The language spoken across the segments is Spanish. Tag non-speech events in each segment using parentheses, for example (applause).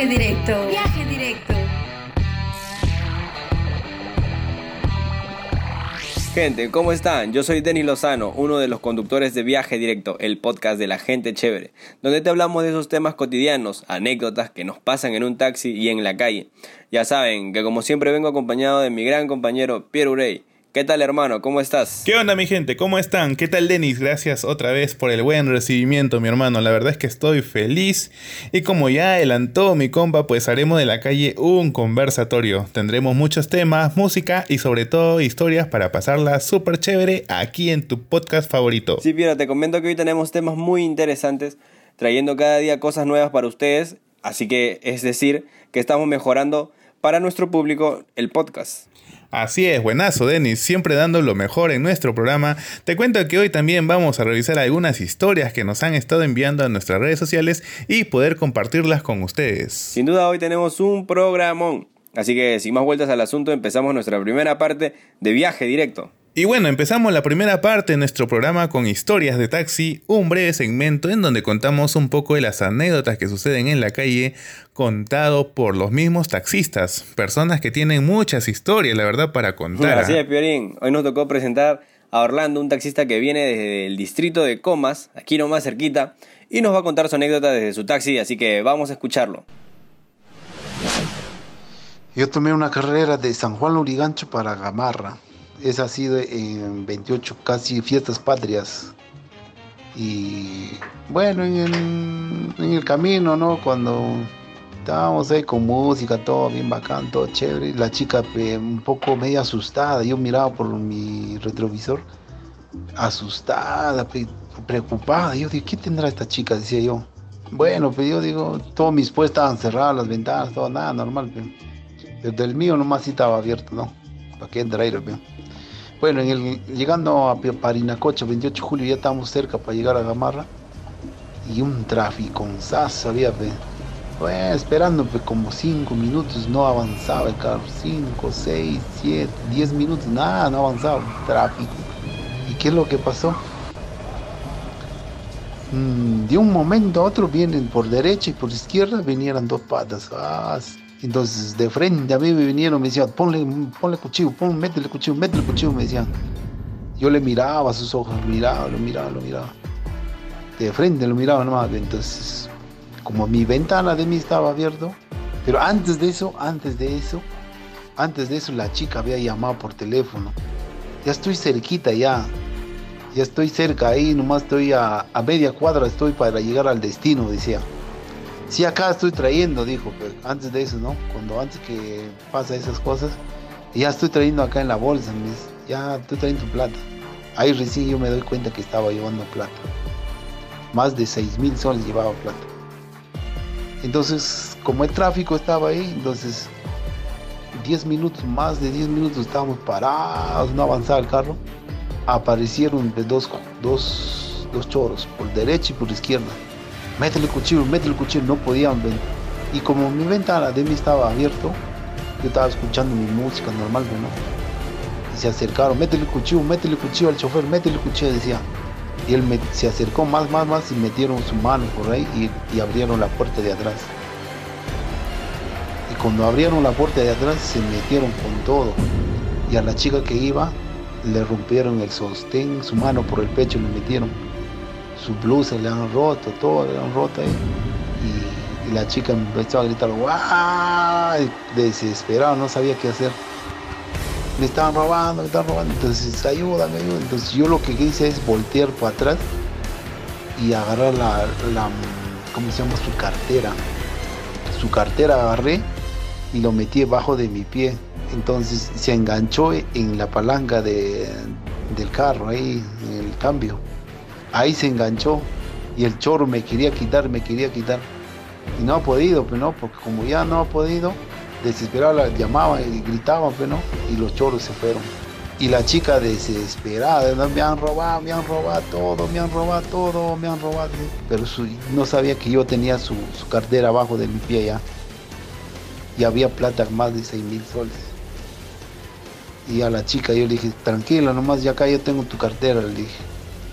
Viaje directo. Viaje directo. Gente, ¿cómo están? Yo soy Denis Lozano, uno de los conductores de Viaje Directo, el podcast de la gente chévere, donde te hablamos de esos temas cotidianos, anécdotas que nos pasan en un taxi y en la calle. Ya saben que como siempre vengo acompañado de mi gran compañero Pierre Urey. ¿Qué tal hermano? ¿Cómo estás? ¿Qué onda mi gente? ¿Cómo están? ¿Qué tal Denis? Gracias otra vez por el buen recibimiento mi hermano. La verdad es que estoy feliz y como ya adelantó mi compa pues haremos de la calle un conversatorio. Tendremos muchos temas, música y sobre todo historias para pasarla súper chévere aquí en tu podcast favorito. Sí, Piero, te comento que hoy tenemos temas muy interesantes trayendo cada día cosas nuevas para ustedes. Así que es decir que estamos mejorando para nuestro público el podcast. Así es, buenazo Denis, siempre dando lo mejor en nuestro programa. Te cuento que hoy también vamos a revisar algunas historias que nos han estado enviando a nuestras redes sociales y poder compartirlas con ustedes. Sin duda hoy tenemos un programón, así que sin más vueltas al asunto empezamos nuestra primera parte de viaje directo. Y bueno, empezamos la primera parte de nuestro programa con historias de taxi, un breve segmento en donde contamos un poco de las anécdotas que suceden en la calle, contado por los mismos taxistas, personas que tienen muchas historias, la verdad, para contar. Así es, Piorín. Hoy nos tocó presentar a Orlando, un taxista que viene desde el distrito de Comas, aquí nomás cerquita, y nos va a contar su anécdota desde su taxi, así que vamos a escucharlo. Yo tomé una carrera de San Juan Lurigancho para Gamarra es así en 28 casi fiestas patrias. Y bueno, en el, camino, ¿no? Cuando estábamos ahí con música, todo bien bacán, todo chévere. La chica un poco medio asustada, yo miraba por mi retrovisor, asustada, preocupada. Yo dije, ¿qué tendrá esta chica? Decía yo. Bueno, pues yo digo, todos mis puestos estaban cerrados, las ventanas, todo nada, normal. Pero del mío nomás sí estaba abierto, ¿no? ¿Para qué entrar ahí? Bueno, en el, llegando a Parinacocha, 28 de julio, ya estábamos cerca para llegar a Gamarra. Y un sas había, pues, esperando como 5 minutos, no avanzaba el carro. 5, 6, 7, 10 minutos, nada, no avanzaba tráfico. ¿Y qué es lo que pasó? Mm, de un momento a otro vienen por derecha y por izquierda vinieron dos patas. Ah, entonces, de frente a mí me vinieron, me decían, ponle, ponle cuchillo, pon, métele cuchillo, métele cuchillo, me decían. Yo le miraba sus ojos, miraba, lo miraba, lo miraba. De frente lo miraba nomás. Entonces, como mi ventana de mí estaba abierto, pero antes de eso, antes de eso, antes de eso la chica había llamado por teléfono. Ya estoy cerquita ya. Ya estoy cerca ahí, nomás estoy a, a media cuadra, estoy para llegar al destino, decía. Sí, acá estoy trayendo, dijo, pero antes de eso, ¿no? Cuando antes que pasa esas cosas, ya estoy trayendo acá en la bolsa, ya estoy trayendo plata. Ahí recién yo me doy cuenta que estaba llevando plata. Más de 6 mil soles llevaba plata. Entonces, como el tráfico estaba ahí, entonces 10 minutos, más de 10 minutos estábamos parados, no avanzaba el carro. Aparecieron dos, dos, dos choros, por derecha y por izquierda métele el cuchillo, métele el cuchillo, no podían ver. Y como mi ventana de mí estaba abierto, yo estaba escuchando mi música normal, ¿no? Y se acercaron, métele el cuchillo, métele el cuchillo al chofer, métele el cuchillo, decía. Y él se acercó más, más, más y metieron su mano por ahí y, y abrieron la puerta de atrás. Y cuando abrieron la puerta de atrás se metieron con todo. Y a la chica que iba le rompieron el sostén, su mano por el pecho le metieron su blusa le han roto, todo le han roto ahí. Y, la chica empezó a gritar, ¡guau! Desesperado, no sabía qué hacer. Me estaban robando, me estaban robando. Entonces, ayúdame, ayúdame. Entonces, yo lo que hice es voltear para atrás y agarrar la, la ¿cómo se llama? Su cartera. Su cartera agarré y lo metí debajo de mi pie. Entonces se enganchó en la palanca de, del carro, ahí, en el cambio ahí se enganchó y el choro me quería quitar, me quería quitar. Y no ha podido, pero pues, no, porque como ya no ha podido, desesperada la llamaba y gritaba, pero pues, no, y los choros se fueron. Y la chica desesperada, me han robado, me han robado todo, me han robado todo, me han robado. Pero no sabía que yo tenía su, cartera abajo de mi pie ya. Y había plata más de 6 mil soles. Y a la chica yo le dije, tranquila, nomás ya acá yo tengo tu cartera, le dije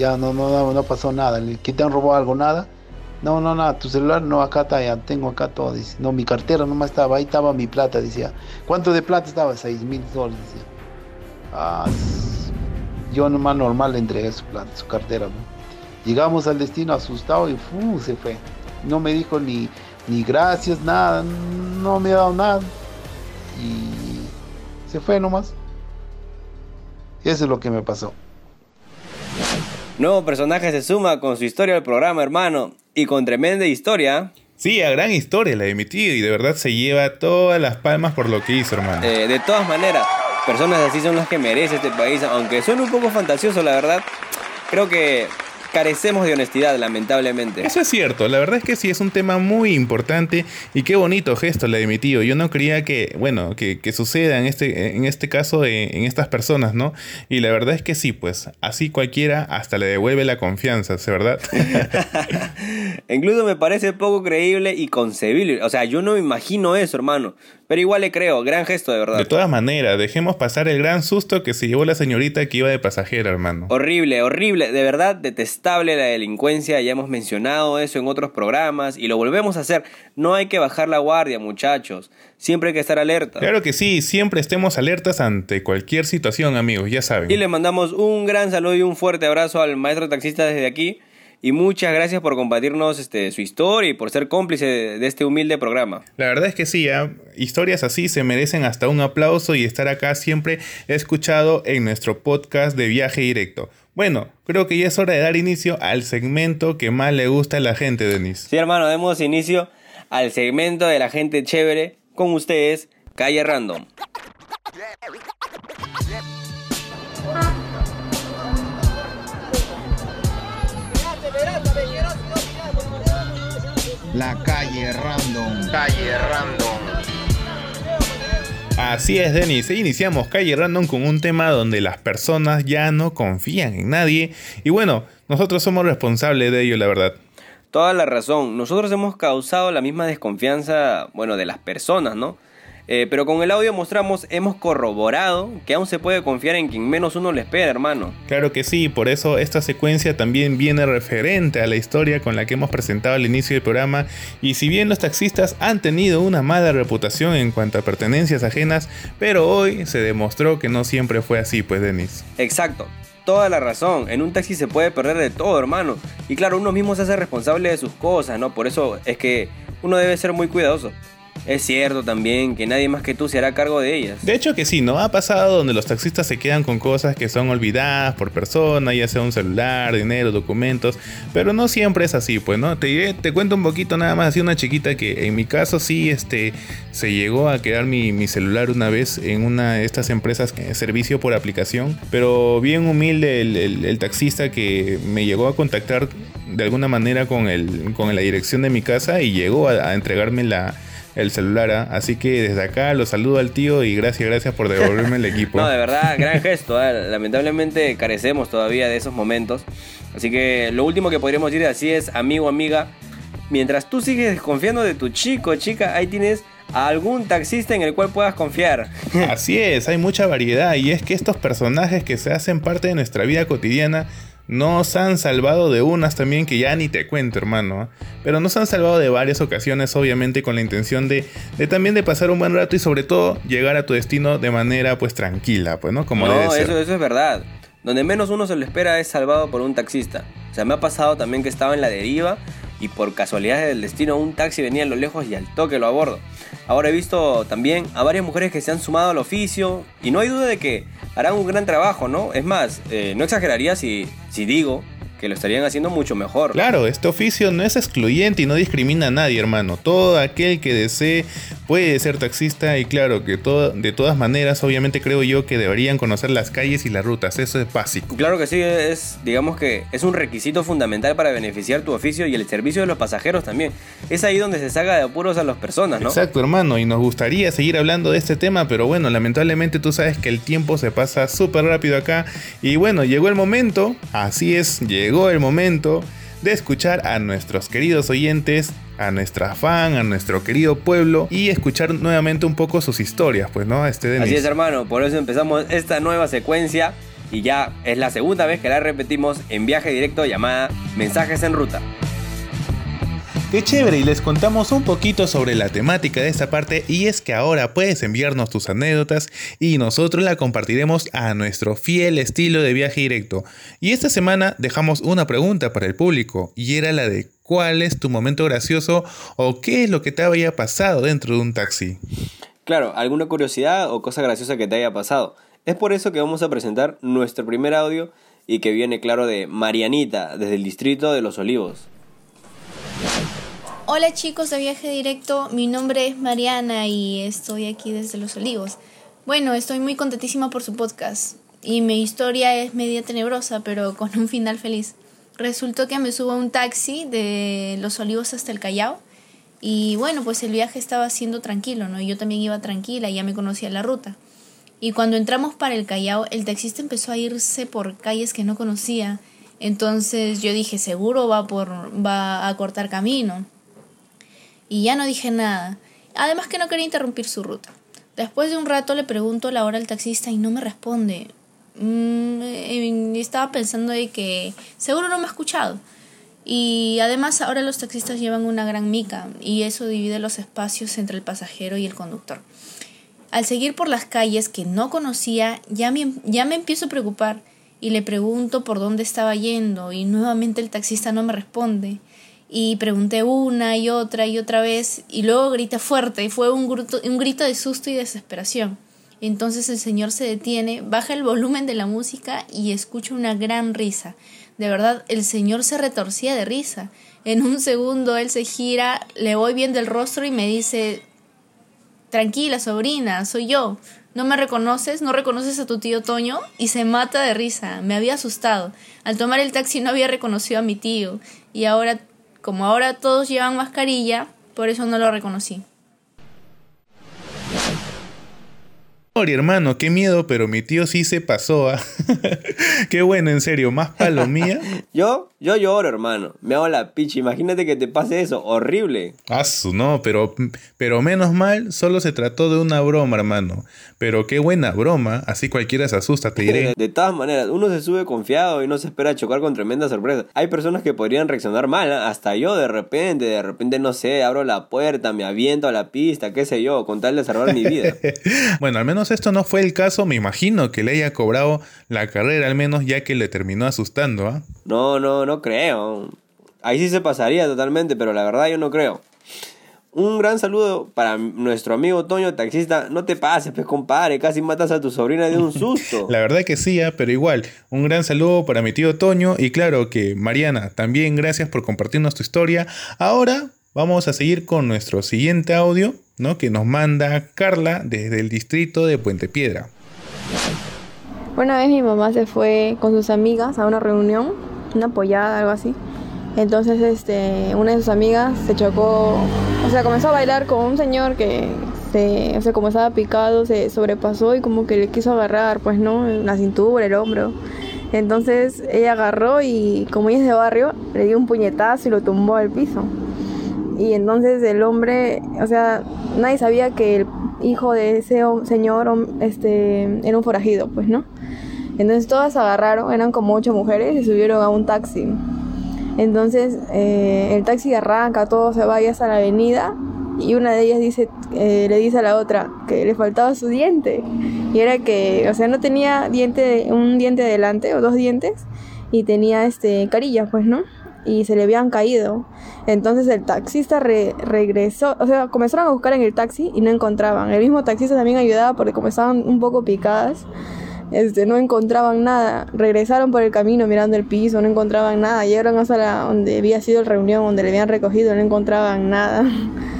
ya no, no, no, pasó nada. Te han robado algo, nada. No, no, no, tu celular no, acá está, ya tengo acá todo. Dice, no, mi cartera nomás estaba, ahí estaba mi plata, decía. ¿Cuánto de plata estaba? Seis mil dólares, decía. Ah, yo nomás normal le entregué su plata, su cartera. Llegamos al destino asustado y se fue. No me dijo ni, ni gracias, nada, no me ha dado nada. Y se fue nomás. Eso es lo que me pasó. Nuevo personaje se suma con su historia al programa, hermano. Y con tremenda historia. Sí, a gran historia la de mi tío y de verdad se lleva todas las palmas por lo que hizo, hermano. Eh, de todas maneras, personas así son las que merece este país, aunque suene un poco fantasioso, la verdad. Creo que carecemos de honestidad, lamentablemente. Eso es cierto, la verdad es que sí es un tema muy importante y qué bonito gesto la de mi tío. Yo no creía que, bueno, que, suceda en este, en este caso en, en, estas personas, ¿no? Y la verdad es que sí, pues así cualquiera hasta le devuelve la confianza, ¿sí verdad? (laughs) Incluso me parece poco creíble y concebible. O sea, yo no me imagino eso, hermano. Pero igual le creo, gran gesto de verdad. De todas maneras, dejemos pasar el gran susto que se llevó la señorita que iba de pasajera, hermano. Horrible, horrible, de verdad detestable la delincuencia, ya hemos mencionado eso en otros programas y lo volvemos a hacer. No hay que bajar la guardia, muchachos. Siempre hay que estar alerta. Claro que sí, siempre estemos alertas ante cualquier situación, amigos, ya saben. Y le mandamos un gran saludo y un fuerte abrazo al maestro taxista desde aquí y muchas gracias por compartirnos este, su historia y por ser cómplice de, este humilde programa. La verdad es que sí, ¿eh? historias así se merecen hasta un aplauso y estar acá siempre escuchado en nuestro podcast de viaje directo. Bueno, creo que ya es hora de dar inicio al segmento que más le gusta a la gente, Denis. Sí, hermano, demos inicio al segmento de la gente chévere con ustedes, Calle Random. La calle random. Calle random. Así es, Denis. E iniciamos Calle Random con un tema donde las personas ya no confían en nadie. Y bueno, nosotros somos responsables de ello, la verdad. Toda la razón. Nosotros hemos causado la misma desconfianza, bueno, de las personas, ¿no? Eh, pero con el audio mostramos, hemos corroborado que aún se puede confiar en quien menos uno le espera, hermano. Claro que sí, por eso esta secuencia también viene referente a la historia con la que hemos presentado al inicio del programa. Y si bien los taxistas han tenido una mala reputación en cuanto a pertenencias ajenas, pero hoy se demostró que no siempre fue así, pues Denis. Exacto toda la razón. En un taxi se puede perder de todo, hermano. Y claro, uno mismo se hace responsable de sus cosas, ¿no? Por eso es que uno debe ser muy cuidadoso. Es cierto también que nadie más que tú se hará cargo de ellas. De hecho que sí, ¿no? Ha pasado donde los taxistas se quedan con cosas que son olvidadas por persona, ya sea un celular, dinero, documentos, pero no siempre es así, pues, ¿no? Te, te cuento un poquito nada más, así una chiquita que en mi caso sí, este, se llegó a quedar mi, celular una vez en una de estas empresas, servicio por aplicación, pero bien humilde el, taxista que me llegó a contactar de alguna manera con, el, con la dirección de mi casa y llegó a entregarme la el celular. ¿ah? Así que desde acá lo saludo al tío y gracias, gracias por devolverme el (laughs) equipo. no, de verdad, gran gesto. ¿ah? Lamentablemente carecemos todavía de esos momentos. Así que lo último que podríamos decir así es, amigo, amiga, mientras tú sigues desconfiando de tu chico, chica, ahí tienes a algún taxista en el cual puedas confiar. Así es, hay mucha variedad y es que estos personajes que se hacen parte de nuestra vida cotidiana nos han salvado de unas también que ya ni te cuento, hermano. Pero nos han salvado de varias ocasiones, obviamente, con la intención de, también de pasar un buen rato y sobre todo llegar a tu destino de manera pues tranquila, pues, ¿no? Como no, Eso, eso es verdad. Donde menos uno se lo espera es salvado por un taxista. O sea, me ha pasado también que estaba en la deriva y por casualidad del destino un taxi venía a lo lejos y al toque lo abordo. Ahora he visto también a varias mujeres que se han sumado al oficio y no hay duda de que harán un gran trabajo, ¿no? Es más, eh, no exageraría si, si digo que lo estarían haciendo mucho mejor. Claro, este oficio no es excluyente y no discrimina a nadie, hermano. Todo aquel que desee puede ser taxista y claro que de todas maneras, obviamente creo yo que deberían conocer las calles y las rutas, eso es básico. Claro que sí, es digamos que es un requisito fundamental para beneficiar tu oficio y el servicio de los pasajeros también. Es ahí donde se saca de apuros a las personas, ¿no? Exacto, hermano, y nos gustaría seguir hablando de este tema, pero bueno, lamentablemente tú sabes que el tiempo se pasa súper rápido acá y bueno, llegó el momento, así es, llegó el momento de escuchar a nuestros queridos oyentes, a nuestra fan, a nuestro querido pueblo y escuchar nuevamente un poco sus historias, pues, ¿no? Este Así es, hermano, por eso empezamos esta nueva secuencia y ya es la segunda vez que la repetimos en viaje directo llamada Mensajes en Ruta. Qué chévere y les contamos un poquito sobre la temática de esta parte y es que ahora puedes enviarnos tus anécdotas y nosotros la compartiremos a nuestro fiel estilo de viaje directo. Y esta semana dejamos una pregunta para el público y era la de ¿cuál es tu momento gracioso o qué es lo que te había pasado dentro de un taxi? Claro, alguna curiosidad o cosa graciosa que te haya pasado. Es por eso que vamos a presentar nuestro primer audio y que viene claro de Marianita desde el distrito de Los Olivos. Hola chicos de Viaje Directo, mi nombre es Mariana y estoy aquí desde Los Olivos. Bueno, estoy muy contentísima por su podcast y mi historia es media tenebrosa pero con un final feliz. Resultó que me subo a un taxi de Los Olivos hasta el Callao y bueno, pues el viaje estaba siendo tranquilo, ¿no? Yo también iba tranquila, ya me conocía la ruta. Y cuando entramos para el Callao, el taxista empezó a irse por calles que no conocía. Entonces yo dije, seguro va por va a cortar camino y ya no dije nada. Además que no quería interrumpir su ruta. Después de un rato le pregunto la hora al taxista y no me responde. Mm, eh, estaba pensando de que seguro no me ha escuchado. Y además ahora los taxistas llevan una gran mica y eso divide los espacios entre el pasajero y el conductor. Al seguir por las calles que no conocía, ya me, ya me empiezo a preocupar y le pregunto por dónde estaba yendo y nuevamente el taxista no me responde y pregunté una y otra y otra vez y luego grité fuerte y fue un grito, un grito de susto y desesperación. Entonces el señor se detiene, baja el volumen de la música y escucho una gran risa. De verdad, el señor se retorcía de risa. En un segundo él se gira, le voy viendo el rostro y me dice, tranquila sobrina, soy yo. ¿No me reconoces? ¿No reconoces a tu tío Toño? Y se mata de risa. Me había asustado. Al tomar el taxi no había reconocido a mi tío. Y ahora como ahora todos llevan mascarilla, por eso no lo reconocí. Ori, hermano, qué miedo, pero mi tío sí se pasó. ¿ah? (laughs) qué bueno, en serio, más palomía. (laughs) yo, yo lloro, hermano. Me hago la picha. Imagínate que te pase eso. Horrible. Ah, no, pero, pero menos mal, solo se trató de una broma, hermano. Pero qué buena broma, así cualquiera se asusta, te diré. (laughs) De, todas maneras, uno se sube confiado y no se espera chocar con tremenda sorpresa. Hay personas que podrían reaccionar mal, ¿ah? hasta yo de repente, de repente, no sé, abro la puerta, me aviento a la pista, qué sé yo, con tal de salvar mi vida. bueno, al menos esto no fue el caso, me imagino que le haya cobrado la carrera al menos ya que le terminó asustando, ¿ah? No, no, no creo. Ahí sí se pasaría totalmente, pero la verdad yo no creo. Un gran saludo para nuestro amigo Toño, taxista. No te pases, pues compadre, casi matas a tu sobrina de un susto. (laughs) la verdad que sí, ¿ah? pero igual, un gran saludo para mi tío Toño y claro que Mariana, también gracias por compartirnos tu historia. Ahora vamos a seguir con nuestro siguiente audio, ¿no? Que nos manda Carla desde el distrito de Puente Piedra. Una vez mi mamá se fue con sus amigas a una reunión, una apoyada, algo así. Entonces, este, una de sus amigas se chocó, o sea, comenzó a bailar con un señor que se, o sea, como estaba picado, se sobrepasó y como que le quiso agarrar, pues, ¿no? La cintura, el hombro. Entonces ella agarró y como ella es de barrio, le dio un puñetazo y lo tumbó al piso. Y entonces el hombre, o sea, nadie sabía que el hijo de ese señor este, era un forajido, pues, ¿no? Entonces todas agarraron, eran como ocho mujeres y subieron a un taxi. Entonces eh, el taxi arranca, todo se va hasta la avenida y una de ellas dice, eh, le dice a la otra que le faltaba su diente. Y era que, o sea, no tenía diente, un diente adelante o dos dientes y tenía este carilla, pues, ¿no? Y se le habían caído. Entonces el taxista regresó, o sea, comenzaron a buscar en el taxi y no encontraban. El mismo taxista también ayudaba porque como estaban un poco picadas, este, no encontraban nada. Regresaron por el camino mirando el piso, no encontraban nada. Llegaron hasta la, donde había sido la reunión, donde le habían recogido, no encontraban nada. (laughs)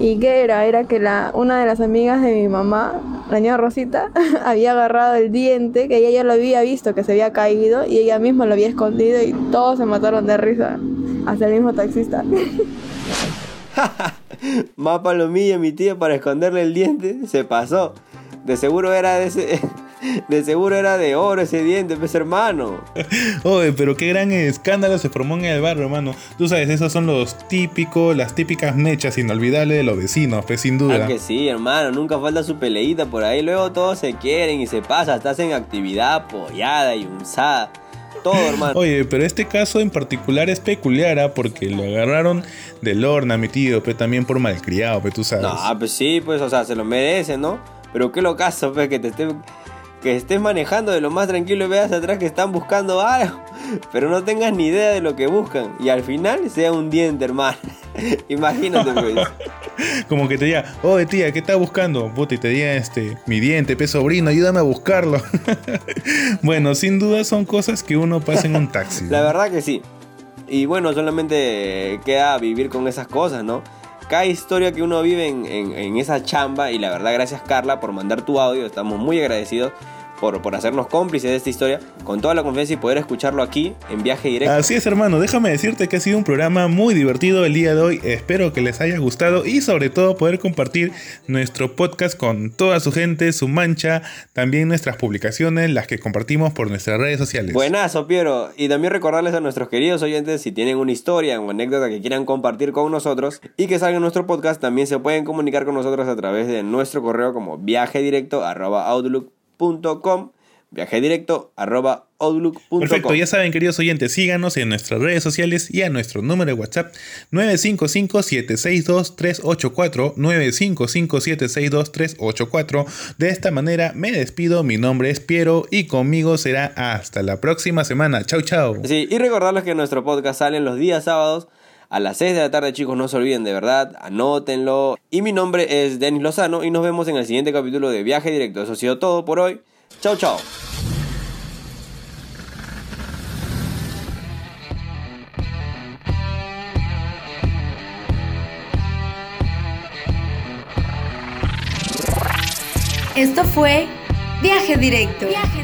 ¿Y qué era? Era que la, una de las amigas de mi mamá, la niña Rosita, (laughs) había agarrado el diente, que ella ya lo había visto, que se había caído, y ella misma lo había escondido y todos se mataron de risa, hasta el mismo taxista. (laughs) Más palomilla mi tía para esconderle el diente, se pasó. De seguro era de ese... De seguro era de oro ese diente, pues hermano. Oye, pero qué gran escándalo se formó en el barrio, hermano. Tú sabes, esos son los típicos, las típicas mechas inolvidables de los vecinos, pues sin duda. Ah, que sí, hermano, nunca falta su peleita por ahí. Luego todos se quieren y se pasa, hasta hacen actividad apoyada y usada. Todo, hermano. Oye, pero este caso en particular es peculiar, ¿ah? porque lo agarraron del horno, mi tío, pero también por malcriado, pero tú sabes. No, pues sí, pues, o sea, se lo merece, ¿no? Pero qué lo caso, pues, que te esté que estés manejando de lo más tranquilo y veas atrás que están buscando algo, pero no tengas ni idea de lo que buscan y al final sea un diente, hermano. (laughs) Imagínate, pues. (laughs) Como que te diga, oye tía, ¿qué estás buscando? Puta, y te diga, este, mi diente, pe sobrino, ayúdame a buscarlo. (laughs) bueno, sin duda son cosas que uno pasa en un taxi. La verdad que sí. Y bueno, solamente queda vivir con esas cosas, ¿no? Cada historia que uno vive en, esa chamba y la verdad gracias Carla por mandar tu audio, estamos muy agradecidos por, por hacernos cómplices de esta historia, con toda la confianza y poder escucharlo aquí en viaje directo. Así es, hermano. Déjame decirte que ha sido un programa muy divertido el día de hoy. Espero que les haya gustado y sobre todo poder compartir nuestro podcast con toda su gente, su mancha, también nuestras publicaciones, las que compartimos por nuestras redes sociales. Buenazo, Piero. Y también recordarles a nuestros queridos oyentes si tienen una historia o anécdota que quieran compartir con nosotros y que salga en nuestro podcast, también se pueden comunicar con nosotros a través de nuestro correo como viajedirecto.outlook com viaje directo arroba outlook.com. Perfecto, ya saben queridos oyentes, síganos en nuestras redes sociales y a nuestro número de WhatsApp 955-762-384, 955-762-384. De esta manera me despido, mi nombre es Piero y conmigo será hasta la próxima semana. Chau, chau. Sí, y recordarles que nuestro podcast sale los días sábados a las 6 de la tarde, chicos, no se olviden de verdad, anótenlo. Y mi nombre es Denis Lozano y nos vemos en el siguiente capítulo de Viaje Directo. Eso ha sido todo por hoy. Chao, chao. Esto fue Viaje Directo. Viaje Directo.